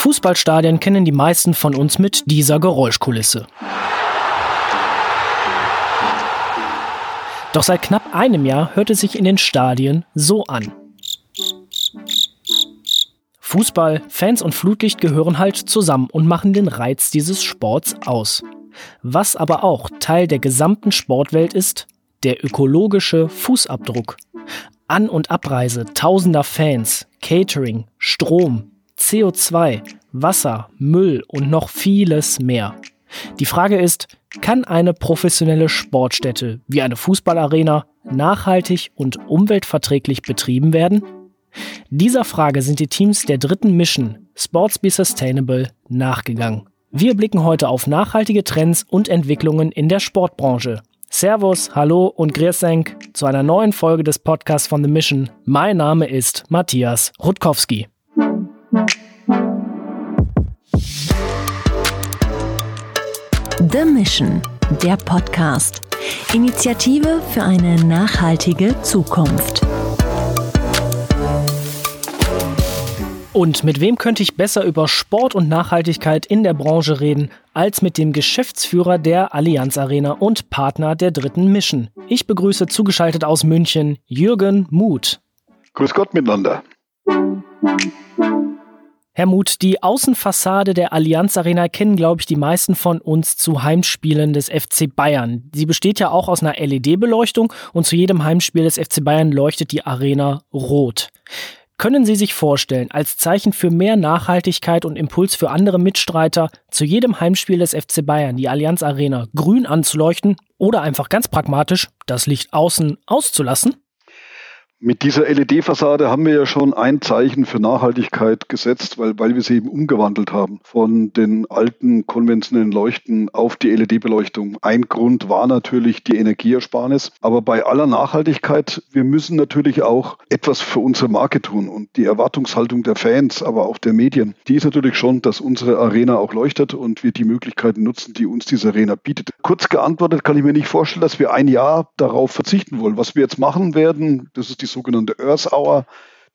Fußballstadien kennen die meisten von uns mit dieser Geräuschkulisse. Doch seit knapp einem Jahr hört es sich in den Stadien so an. Fußball, Fans und Flutlicht gehören halt zusammen und machen den Reiz dieses Sports aus. Was aber auch Teil der gesamten Sportwelt ist, der ökologische Fußabdruck. An- und Abreise tausender Fans, Catering, Strom, CO2, Wasser, Müll und noch vieles mehr. Die Frage ist, kann eine professionelle Sportstätte wie eine Fußballarena nachhaltig und umweltverträglich betrieben werden? Dieser Frage sind die Teams der dritten Mission Sports Be Sustainable nachgegangen. Wir blicken heute auf nachhaltige Trends und Entwicklungen in der Sportbranche. Servus, hallo und Griersenk zu einer neuen Folge des Podcasts von The Mission. Mein Name ist Matthias Rutkowski. The Mission, der Podcast. Initiative für eine nachhaltige Zukunft. Und mit wem könnte ich besser über Sport und Nachhaltigkeit in der Branche reden, als mit dem Geschäftsführer der Allianz Arena und Partner der dritten Mission. Ich begrüße zugeschaltet aus München Jürgen Muth. Grüß Gott miteinander. Herr Muth, die Außenfassade der Allianz Arena kennen, glaube ich, die meisten von uns zu Heimspielen des FC Bayern. Sie besteht ja auch aus einer LED-Beleuchtung und zu jedem Heimspiel des FC Bayern leuchtet die Arena rot. Können Sie sich vorstellen, als Zeichen für mehr Nachhaltigkeit und Impuls für andere Mitstreiter, zu jedem Heimspiel des FC Bayern die Allianz Arena grün anzuleuchten oder einfach ganz pragmatisch das Licht außen auszulassen? Mit dieser LED-Fassade haben wir ja schon ein Zeichen für Nachhaltigkeit gesetzt, weil, weil wir sie eben umgewandelt haben von den alten konventionellen Leuchten auf die LED-Beleuchtung. Ein Grund war natürlich die Energieersparnis. Aber bei aller Nachhaltigkeit, wir müssen natürlich auch etwas für unsere Marke tun. Und die Erwartungshaltung der Fans, aber auch der Medien, die ist natürlich schon, dass unsere Arena auch leuchtet und wir die Möglichkeiten nutzen, die uns diese Arena bietet. Kurz geantwortet kann ich mir nicht vorstellen, dass wir ein Jahr darauf verzichten wollen. Was wir jetzt machen werden, das ist die sogenannte Earth Hour.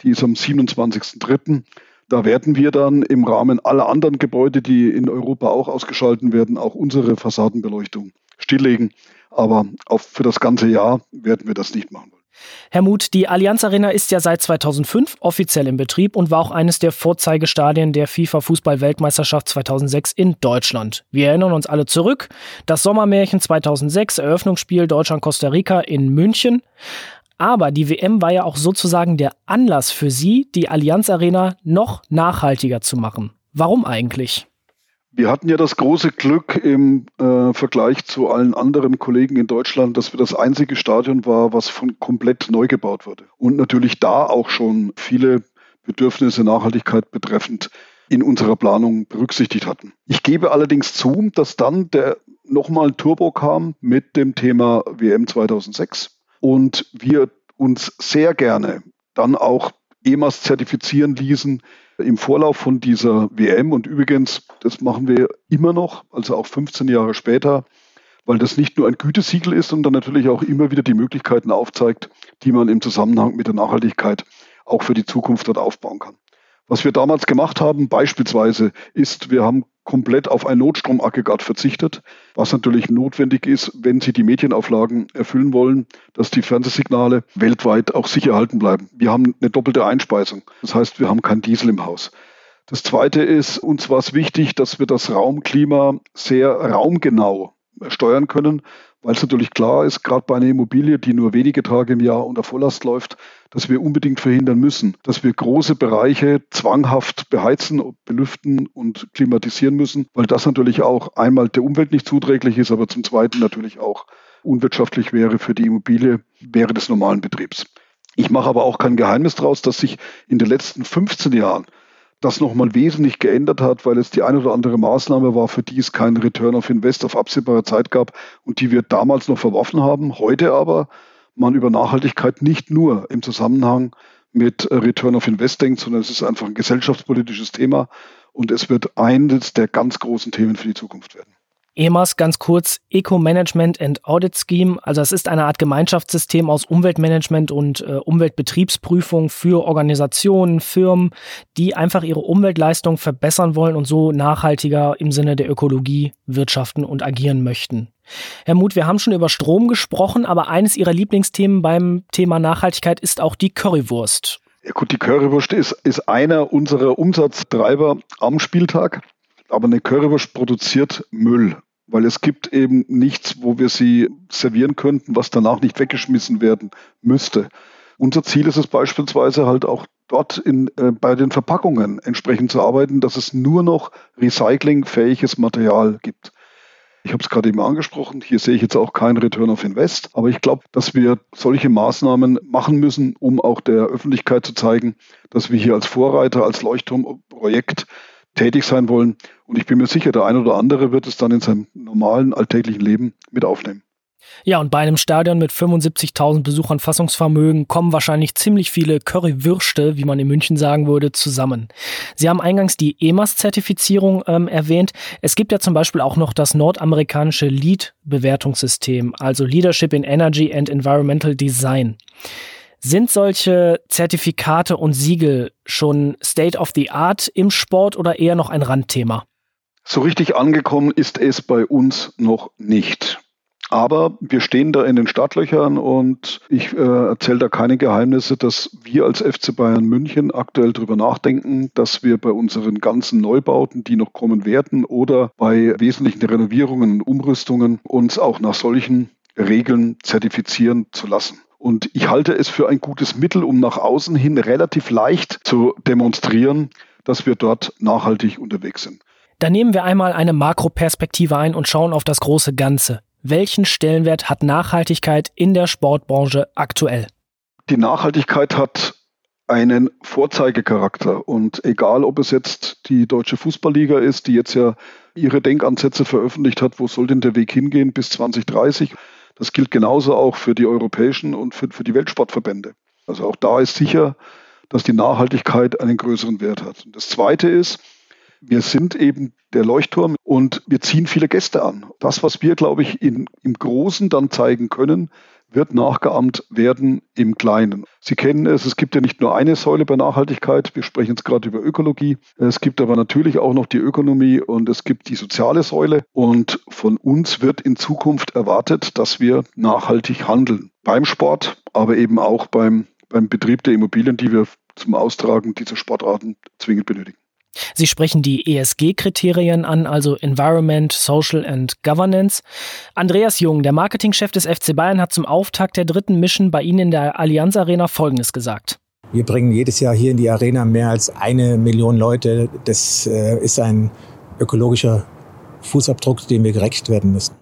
Die ist am 27.03. Da werden wir dann im Rahmen aller anderen Gebäude, die in Europa auch ausgeschalten werden, auch unsere Fassadenbeleuchtung stilllegen. Aber auch für das ganze Jahr werden wir das nicht machen wollen. Herr Muth, die Allianz Arena ist ja seit 2005 offiziell in Betrieb und war auch eines der Vorzeigestadien der FIFA Fußball-Weltmeisterschaft 2006 in Deutschland. Wir erinnern uns alle zurück. Das Sommermärchen 2006, Eröffnungsspiel Deutschland-Costa Rica in München. Aber die WM war ja auch sozusagen der Anlass für Sie, die Allianz Arena noch nachhaltiger zu machen. Warum eigentlich? Wir hatten ja das große Glück im äh, Vergleich zu allen anderen Kollegen in Deutschland, dass wir das einzige Stadion war, was von komplett neu gebaut wurde. Und natürlich da auch schon viele Bedürfnisse Nachhaltigkeit betreffend in unserer Planung berücksichtigt hatten. Ich gebe allerdings zu, dass dann der nochmal Turbo kam mit dem Thema WM 2006 und wir uns sehr gerne dann auch EMAS zertifizieren ließen im Vorlauf von dieser WM. Und übrigens, das machen wir immer noch, also auch 15 Jahre später, weil das nicht nur ein Gütesiegel ist, sondern natürlich auch immer wieder die Möglichkeiten aufzeigt, die man im Zusammenhang mit der Nachhaltigkeit auch für die Zukunft dort aufbauen kann. Was wir damals gemacht haben, beispielsweise, ist, wir haben komplett auf ein Notstromaggregat verzichtet, was natürlich notwendig ist, wenn Sie die Medienauflagen erfüllen wollen, dass die Fernsehsignale weltweit auch sicher erhalten bleiben. Wir haben eine doppelte Einspeisung. Das heißt, wir haben kein Diesel im Haus. Das Zweite ist, uns war es wichtig, dass wir das Raumklima sehr raumgenau steuern können, weil es natürlich klar ist, gerade bei einer Immobilie, die nur wenige Tage im Jahr unter Volllast läuft, dass wir unbedingt verhindern müssen, dass wir große Bereiche zwanghaft beheizen, belüften und klimatisieren müssen, weil das natürlich auch einmal der Umwelt nicht zuträglich ist, aber zum Zweiten natürlich auch unwirtschaftlich wäre für die Immobilie während des normalen Betriebs. Ich mache aber auch kein Geheimnis daraus, dass sich in den letzten 15 Jahren das nochmal wesentlich geändert hat, weil es die eine oder andere Maßnahme war, für die es keinen Return of Invest auf absehbare Zeit gab und die wir damals noch verworfen haben. Heute aber man über Nachhaltigkeit nicht nur im Zusammenhang mit Return of Invest denkt, sondern es ist einfach ein gesellschaftspolitisches Thema und es wird eines der ganz großen Themen für die Zukunft werden. EMAS ganz kurz Eco Management and Audit Scheme. Also es ist eine Art Gemeinschaftssystem aus Umweltmanagement und äh, Umweltbetriebsprüfung für Organisationen, Firmen, die einfach ihre Umweltleistung verbessern wollen und so nachhaltiger im Sinne der Ökologie wirtschaften und agieren möchten. Herr Muth, wir haben schon über Strom gesprochen, aber eines Ihrer Lieblingsthemen beim Thema Nachhaltigkeit ist auch die Currywurst. Ja gut, die Currywurst ist, ist einer unserer Umsatztreiber am Spieltag. Aber eine Currywurst produziert Müll, weil es gibt eben nichts, wo wir sie servieren könnten, was danach nicht weggeschmissen werden müsste. Unser Ziel ist es beispielsweise halt auch dort in, äh, bei den Verpackungen entsprechend zu arbeiten, dass es nur noch recyclingfähiges Material gibt. Ich habe es gerade eben angesprochen, hier sehe ich jetzt auch keinen Return of Invest, aber ich glaube, dass wir solche Maßnahmen machen müssen, um auch der Öffentlichkeit zu zeigen, dass wir hier als Vorreiter, als Leuchtturmprojekt tätig sein wollen. Und ich bin mir sicher, der eine oder andere wird es dann in seinem normalen alltäglichen Leben mit aufnehmen. Ja, und bei einem Stadion mit 75.000 Besuchern Fassungsvermögen kommen wahrscheinlich ziemlich viele Currywürste, wie man in München sagen würde, zusammen. Sie haben eingangs die EMAS-Zertifizierung ähm, erwähnt. Es gibt ja zum Beispiel auch noch das nordamerikanische LEED-Bewertungssystem, also Leadership in Energy and Environmental Design. Sind solche Zertifikate und Siegel schon State of the Art im Sport oder eher noch ein Randthema? So richtig angekommen ist es bei uns noch nicht. Aber wir stehen da in den Startlöchern und ich äh, erzähle da keine Geheimnisse, dass wir als FC Bayern München aktuell darüber nachdenken, dass wir bei unseren ganzen Neubauten, die noch kommen werden, oder bei wesentlichen Renovierungen und Umrüstungen uns auch nach solchen Regeln zertifizieren zu lassen. Und ich halte es für ein gutes Mittel, um nach außen hin relativ leicht zu demonstrieren, dass wir dort nachhaltig unterwegs sind. Dann nehmen wir einmal eine Makroperspektive ein und schauen auf das große Ganze. Welchen Stellenwert hat Nachhaltigkeit in der Sportbranche aktuell? Die Nachhaltigkeit hat einen Vorzeigecharakter. Und egal, ob es jetzt die Deutsche Fußballliga ist, die jetzt ja ihre Denkansätze veröffentlicht hat, wo soll denn der Weg hingehen bis 2030, das gilt genauso auch für die europäischen und für, für die Weltsportverbände. Also auch da ist sicher, dass die Nachhaltigkeit einen größeren Wert hat. Und das Zweite ist, wir sind eben der Leuchtturm und wir ziehen viele Gäste an. Das, was wir, glaube ich, in, im Großen dann zeigen können, wird nachgeahmt werden im Kleinen. Sie kennen es, es gibt ja nicht nur eine Säule bei Nachhaltigkeit, wir sprechen jetzt gerade über Ökologie, es gibt aber natürlich auch noch die Ökonomie und es gibt die soziale Säule und von uns wird in Zukunft erwartet, dass wir nachhaltig handeln. Beim Sport, aber eben auch beim, beim Betrieb der Immobilien, die wir zum Austragen dieser Sportarten zwingend benötigen. Sie sprechen die ESG-Kriterien an, also Environment, Social and Governance. Andreas Jung, der Marketingchef des FC Bayern, hat zum Auftakt der dritten Mission bei Ihnen in der Allianz Arena Folgendes gesagt. Wir bringen jedes Jahr hier in die Arena mehr als eine Million Leute. Das äh, ist ein ökologischer Fußabdruck, dem wir gerecht werden müssen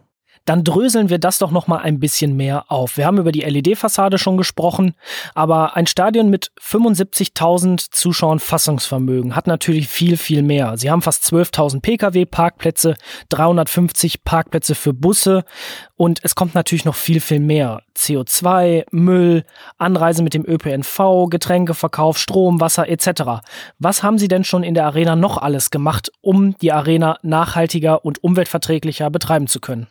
dann dröseln wir das doch noch mal ein bisschen mehr auf. Wir haben über die LED-Fassade schon gesprochen, aber ein Stadion mit 75.000 Zuschauern Fassungsvermögen hat natürlich viel, viel mehr. Sie haben fast 12.000 Pkw-Parkplätze, 350 Parkplätze für Busse und es kommt natürlich noch viel, viel mehr. CO2, Müll, Anreise mit dem ÖPNV, Getränkeverkauf, Strom, Wasser etc. Was haben Sie denn schon in der Arena noch alles gemacht, um die Arena nachhaltiger und umweltverträglicher betreiben zu können?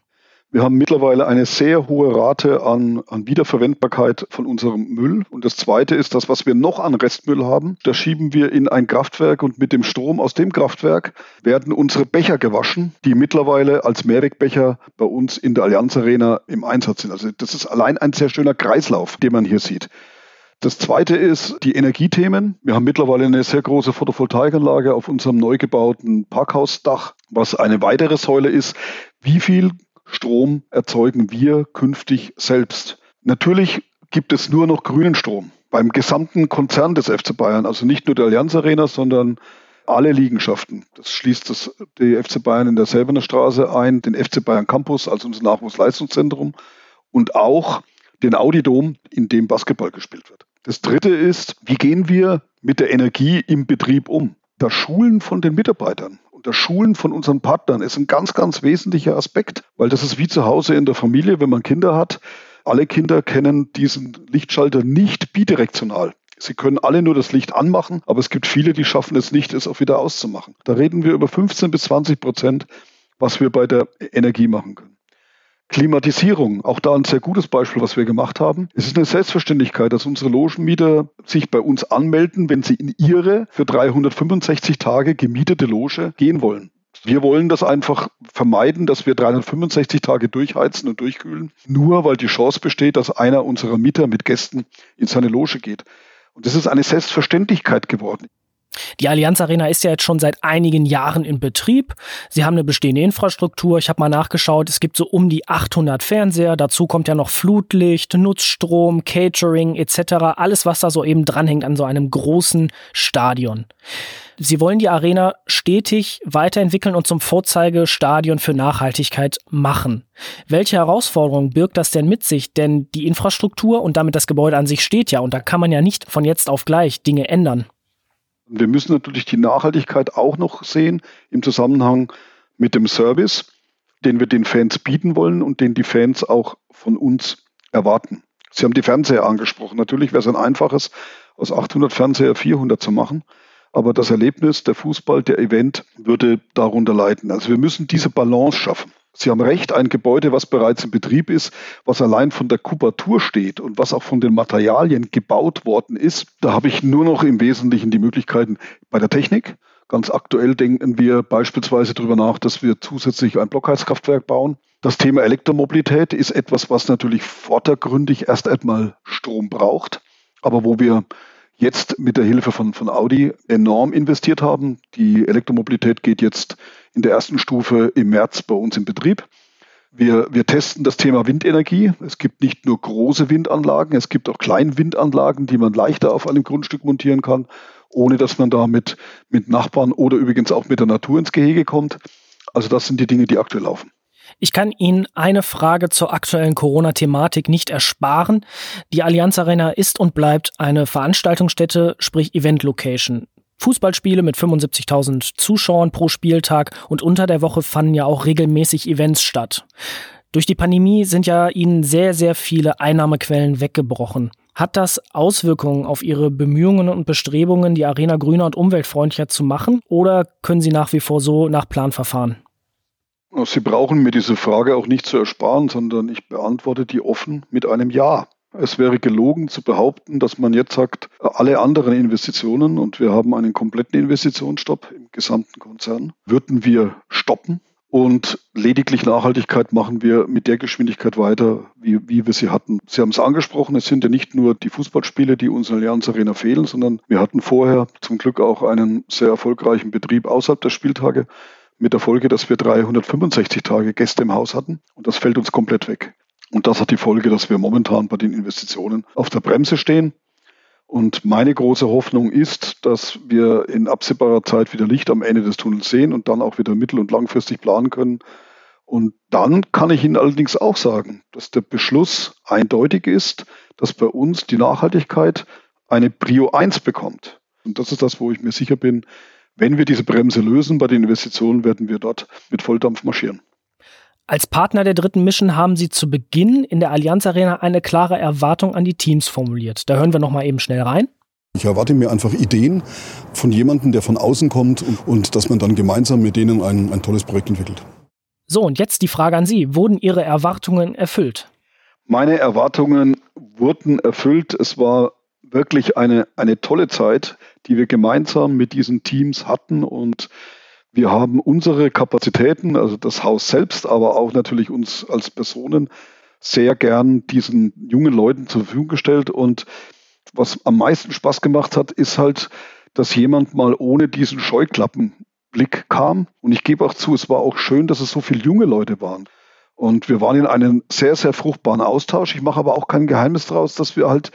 Wir haben mittlerweile eine sehr hohe Rate an, an Wiederverwendbarkeit von unserem Müll. Und das Zweite ist, das, was wir noch an Restmüll haben, das schieben wir in ein Kraftwerk und mit dem Strom aus dem Kraftwerk werden unsere Becher gewaschen, die mittlerweile als Mehrwegbecher bei uns in der Allianz Arena im Einsatz sind. Also das ist allein ein sehr schöner Kreislauf, den man hier sieht. Das zweite ist die Energiethemen. Wir haben mittlerweile eine sehr große Photovoltaikanlage auf unserem neu gebauten Parkhausdach, was eine weitere Säule ist. Wie viel Strom erzeugen wir künftig selbst. Natürlich gibt es nur noch grünen Strom. Beim gesamten Konzern des FC Bayern, also nicht nur der Allianz Arena, sondern alle Liegenschaften. Das schließt das, die FC Bayern in der Selbener Straße ein, den FC Bayern Campus, also unser Nachwuchsleistungszentrum und auch den Audi-Dom, in dem Basketball gespielt wird. Das dritte ist, wie gehen wir mit der Energie im Betrieb um? Das Schulen von den Mitarbeitern das Schulen von unseren Partnern ist ein ganz, ganz wesentlicher Aspekt, weil das ist wie zu Hause in der Familie, wenn man Kinder hat. Alle Kinder kennen diesen Lichtschalter nicht bidirektional. Sie können alle nur das Licht anmachen, aber es gibt viele, die schaffen es nicht, es auch wieder auszumachen. Da reden wir über 15 bis 20 Prozent was wir bei der Energie machen können. Klimatisierung, auch da ein sehr gutes Beispiel, was wir gemacht haben. Es ist eine Selbstverständlichkeit, dass unsere Logenmieter sich bei uns anmelden, wenn sie in ihre für 365 Tage gemietete Loge gehen wollen. Wir wollen das einfach vermeiden, dass wir 365 Tage durchheizen und durchkühlen, nur weil die Chance besteht, dass einer unserer Mieter mit Gästen in seine Loge geht. Und das ist eine Selbstverständlichkeit geworden. Die Allianz Arena ist ja jetzt schon seit einigen Jahren in Betrieb. Sie haben eine bestehende Infrastruktur. Ich habe mal nachgeschaut, es gibt so um die 800 Fernseher. Dazu kommt ja noch Flutlicht, Nutzstrom, Catering etc. Alles, was da so eben dranhängt an so einem großen Stadion. Sie wollen die Arena stetig weiterentwickeln und zum Vorzeigestadion für Nachhaltigkeit machen. Welche Herausforderungen birgt das denn mit sich? Denn die Infrastruktur und damit das Gebäude an sich steht ja und da kann man ja nicht von jetzt auf gleich Dinge ändern. Wir müssen natürlich die Nachhaltigkeit auch noch sehen im Zusammenhang mit dem Service, den wir den Fans bieten wollen und den die Fans auch von uns erwarten. Sie haben die Fernseher angesprochen. Natürlich wäre es ein einfaches, aus 800 Fernseher 400 zu machen. Aber das Erlebnis, der Fußball, der Event würde darunter leiden. Also wir müssen diese Balance schaffen. Sie haben recht, ein Gebäude, was bereits in Betrieb ist, was allein von der Kubatur steht und was auch von den Materialien gebaut worden ist, da habe ich nur noch im Wesentlichen die Möglichkeiten bei der Technik. Ganz aktuell denken wir beispielsweise darüber nach, dass wir zusätzlich ein Blockheizkraftwerk bauen. Das Thema Elektromobilität ist etwas, was natürlich vordergründig erst einmal Strom braucht, aber wo wir jetzt mit der Hilfe von, von Audi enorm investiert haben. Die Elektromobilität geht jetzt in der ersten Stufe im März bei uns in Betrieb. Wir, wir testen das Thema Windenergie. Es gibt nicht nur große Windanlagen, es gibt auch Kleinwindanlagen, die man leichter auf einem Grundstück montieren kann, ohne dass man da mit, mit Nachbarn oder übrigens auch mit der Natur ins Gehege kommt. Also das sind die Dinge, die aktuell laufen. Ich kann Ihnen eine Frage zur aktuellen Corona-Thematik nicht ersparen. Die Allianz Arena ist und bleibt eine Veranstaltungsstätte, sprich Event-Location. Fußballspiele mit 75.000 Zuschauern pro Spieltag und unter der Woche fanden ja auch regelmäßig Events statt. Durch die Pandemie sind ja Ihnen sehr, sehr viele Einnahmequellen weggebrochen. Hat das Auswirkungen auf Ihre Bemühungen und Bestrebungen, die Arena grüner und umweltfreundlicher zu machen? Oder können Sie nach wie vor so nach Plan verfahren? Sie brauchen mir diese Frage auch nicht zu ersparen, sondern ich beantworte die offen mit einem Ja. Es wäre gelogen zu behaupten, dass man jetzt sagt, alle anderen Investitionen, und wir haben einen kompletten Investitionsstopp im gesamten Konzern, würden wir stoppen. Und lediglich Nachhaltigkeit machen wir mit der Geschwindigkeit weiter, wie, wie wir sie hatten. Sie haben es angesprochen, es sind ja nicht nur die Fußballspiele, die uns in Allianz Arena fehlen, sondern wir hatten vorher zum Glück auch einen sehr erfolgreichen Betrieb außerhalb der Spieltage mit der Folge, dass wir 365 Tage Gäste im Haus hatten und das fällt uns komplett weg. Und das hat die Folge, dass wir momentan bei den Investitionen auf der Bremse stehen. Und meine große Hoffnung ist, dass wir in absehbarer Zeit wieder Licht am Ende des Tunnels sehen und dann auch wieder mittel- und langfristig planen können. Und dann kann ich Ihnen allerdings auch sagen, dass der Beschluss eindeutig ist, dass bei uns die Nachhaltigkeit eine Prio 1 bekommt. Und das ist das, wo ich mir sicher bin, wenn wir diese Bremse lösen bei den Investitionen, werden wir dort mit Volldampf marschieren. Als Partner der dritten Mission haben Sie zu Beginn in der Allianz Arena eine klare Erwartung an die Teams formuliert. Da hören wir noch mal eben schnell rein. Ich erwarte mir einfach Ideen von jemandem, der von außen kommt und, und dass man dann gemeinsam mit denen ein, ein tolles Projekt entwickelt. So, und jetzt die Frage an Sie. Wurden Ihre Erwartungen erfüllt? Meine Erwartungen wurden erfüllt. Es war wirklich eine, eine tolle Zeit, die wir gemeinsam mit diesen Teams hatten und wir haben unsere Kapazitäten, also das Haus selbst, aber auch natürlich uns als Personen sehr gern diesen jungen Leuten zur Verfügung gestellt. Und was am meisten Spaß gemacht hat, ist halt, dass jemand mal ohne diesen Scheuklappenblick kam. Und ich gebe auch zu, es war auch schön, dass es so viele junge Leute waren. Und wir waren in einem sehr, sehr fruchtbaren Austausch. Ich mache aber auch kein Geheimnis daraus, dass wir halt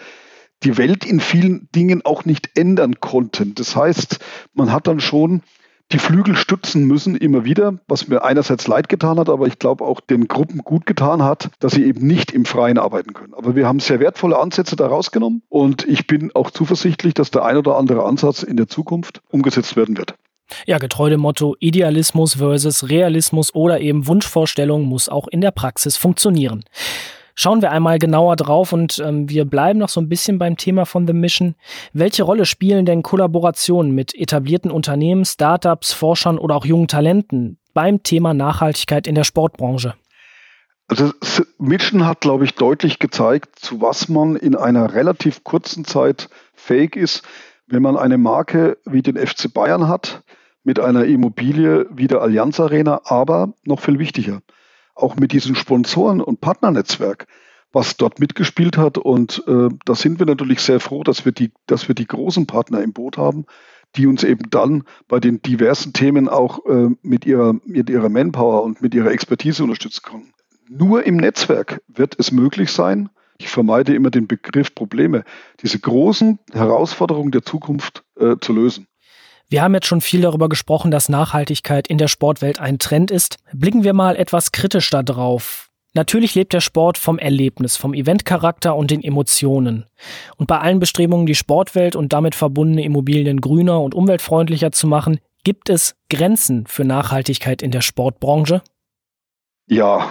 die Welt in vielen Dingen auch nicht ändern konnten. Das heißt, man hat dann schon die Flügel stützen müssen, immer wieder, was mir einerseits leid getan hat, aber ich glaube auch den Gruppen gut getan hat, dass sie eben nicht im Freien arbeiten können. Aber wir haben sehr wertvolle Ansätze da rausgenommen und ich bin auch zuversichtlich, dass der ein oder andere Ansatz in der Zukunft umgesetzt werden wird. Ja, getreu dem Motto Idealismus versus Realismus oder eben Wunschvorstellung muss auch in der Praxis funktionieren. Schauen wir einmal genauer drauf und ähm, wir bleiben noch so ein bisschen beim Thema von The Mission. Welche Rolle spielen denn Kollaborationen mit etablierten Unternehmen, Startups, Forschern oder auch jungen Talenten beim Thema Nachhaltigkeit in der Sportbranche? Also Mission hat, glaube ich, deutlich gezeigt, zu was man in einer relativ kurzen Zeit fähig ist, wenn man eine Marke wie den FC Bayern hat, mit einer Immobilie wie der Allianz Arena, aber noch viel wichtiger, auch mit diesem Sponsoren- und Partnernetzwerk, was dort mitgespielt hat. Und äh, da sind wir natürlich sehr froh, dass wir, die, dass wir die großen Partner im Boot haben, die uns eben dann bei den diversen Themen auch äh, mit, ihrer, mit ihrer Manpower und mit ihrer Expertise unterstützen können. Nur im Netzwerk wird es möglich sein, ich vermeide immer den Begriff Probleme, diese großen Herausforderungen der Zukunft äh, zu lösen. Wir haben jetzt schon viel darüber gesprochen, dass Nachhaltigkeit in der Sportwelt ein Trend ist. Blicken wir mal etwas kritisch da drauf. Natürlich lebt der Sport vom Erlebnis, vom Eventcharakter und den Emotionen. Und bei allen Bestrebungen, die Sportwelt und damit verbundene Immobilien grüner und umweltfreundlicher zu machen, gibt es Grenzen für Nachhaltigkeit in der Sportbranche? Ja,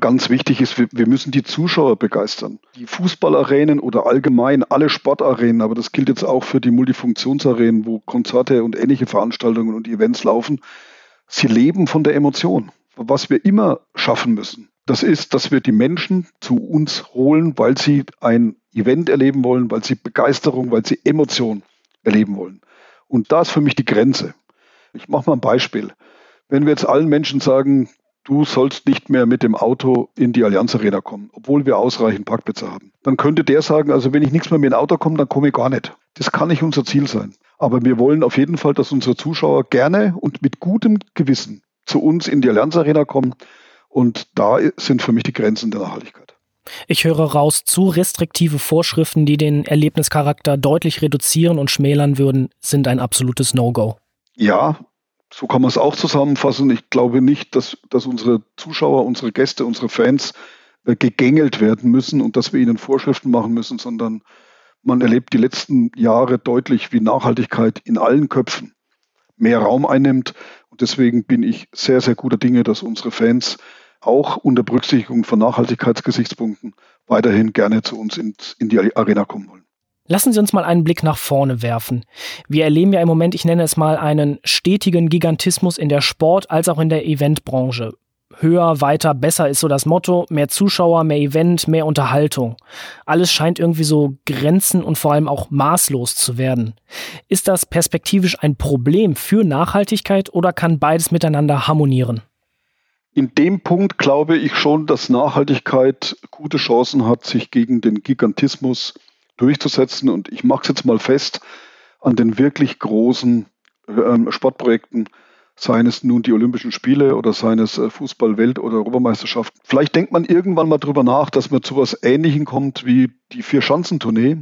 ganz wichtig ist, wir, müssen die Zuschauer begeistern. Die Fußballarenen oder allgemein alle Sportarenen, aber das gilt jetzt auch für die Multifunktionsarenen, wo Konzerte und ähnliche Veranstaltungen und Events laufen. Sie leben von der Emotion. Was wir immer schaffen müssen, das ist, dass wir die Menschen zu uns holen, weil sie ein Event erleben wollen, weil sie Begeisterung, weil sie Emotion erleben wollen. Und da ist für mich die Grenze. Ich mache mal ein Beispiel. Wenn wir jetzt allen Menschen sagen, du sollst nicht mehr mit dem Auto in die Allianz Arena kommen, obwohl wir ausreichend Parkplätze haben. Dann könnte der sagen, also wenn ich nichts mehr mit dem Auto komme, dann komme ich gar nicht. Das kann nicht unser Ziel sein. Aber wir wollen auf jeden Fall, dass unsere Zuschauer gerne und mit gutem Gewissen zu uns in die Allianz Arena kommen. Und da sind für mich die Grenzen der Nachhaltigkeit. Ich höre raus, zu restriktive Vorschriften, die den Erlebnischarakter deutlich reduzieren und schmälern würden, sind ein absolutes No-Go. Ja, so kann man es auch zusammenfassen. Ich glaube nicht, dass, dass unsere Zuschauer, unsere Gäste, unsere Fans äh, gegängelt werden müssen und dass wir ihnen Vorschriften machen müssen, sondern man erlebt die letzten Jahre deutlich, wie Nachhaltigkeit in allen Köpfen mehr Raum einnimmt. Und deswegen bin ich sehr, sehr guter Dinge, dass unsere Fans auch unter Berücksichtigung von Nachhaltigkeitsgesichtspunkten weiterhin gerne zu uns in, in die Arena kommen wollen. Lassen Sie uns mal einen Blick nach vorne werfen. Wir erleben ja im Moment, ich nenne es mal, einen stetigen Gigantismus in der Sport- als auch in der Eventbranche. Höher, weiter, besser ist so das Motto. Mehr Zuschauer, mehr Event, mehr Unterhaltung. Alles scheint irgendwie so grenzen und vor allem auch maßlos zu werden. Ist das perspektivisch ein Problem für Nachhaltigkeit oder kann beides miteinander harmonieren? In dem Punkt glaube ich schon, dass Nachhaltigkeit gute Chancen hat, sich gegen den Gigantismus durchzusetzen. Und ich mache es jetzt mal fest an den wirklich großen äh, Sportprojekten, seien es nun die Olympischen Spiele oder seien es äh, Fußball-Welt- oder Europameisterschaft. Vielleicht denkt man irgendwann mal drüber nach, dass man zu was Ähnlichem kommt wie die Vier-Schanzentournee,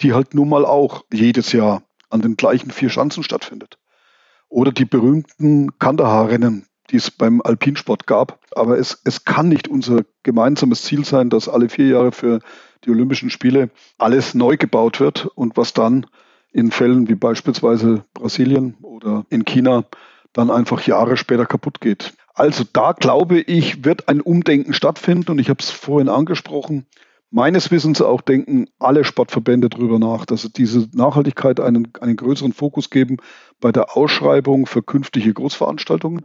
die halt nun mal auch jedes Jahr an den gleichen vier Schanzen stattfindet. Oder die berühmten Kandahar-Rennen, die es beim Alpinsport gab. Aber es, es kann nicht unser gemeinsames Ziel sein, dass alle vier Jahre für die Olympischen Spiele alles neu gebaut wird und was dann in Fällen wie beispielsweise Brasilien oder in China dann einfach Jahre später kaputt geht. Also da glaube ich, wird ein Umdenken stattfinden und ich habe es vorhin angesprochen. Meines Wissens auch denken alle Sportverbände darüber nach, dass sie diese Nachhaltigkeit einen, einen größeren Fokus geben bei der Ausschreibung für künftige Großveranstaltungen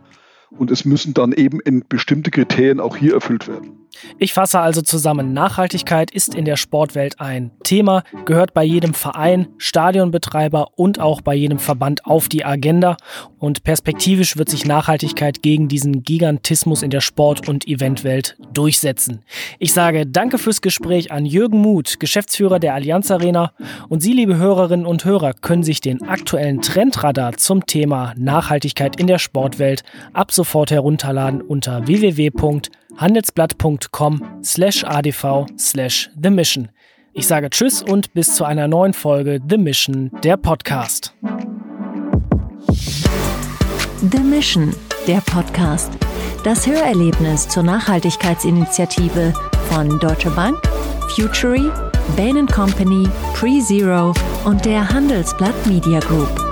und es müssen dann eben in bestimmte Kriterien auch hier erfüllt werden. Ich fasse also zusammen, Nachhaltigkeit ist in der Sportwelt ein Thema, gehört bei jedem Verein, Stadionbetreiber und auch bei jedem Verband auf die Agenda und perspektivisch wird sich Nachhaltigkeit gegen diesen Gigantismus in der Sport- und Eventwelt durchsetzen. Ich sage danke fürs Gespräch an Jürgen Muth, Geschäftsführer der Allianz Arena und Sie, liebe Hörerinnen und Hörer, können sich den aktuellen Trendradar zum Thema Nachhaltigkeit in der Sportwelt ab sofort herunterladen unter www.handelsblatt.com slash adv slash the mission. Ich sage Tschüss und bis zu einer neuen Folge The Mission, der Podcast. The Mission, der Podcast. Das Hörerlebnis zur Nachhaltigkeitsinitiative von Deutsche Bank, Futury, Bain Company, PreZero und der Handelsblatt Media Group.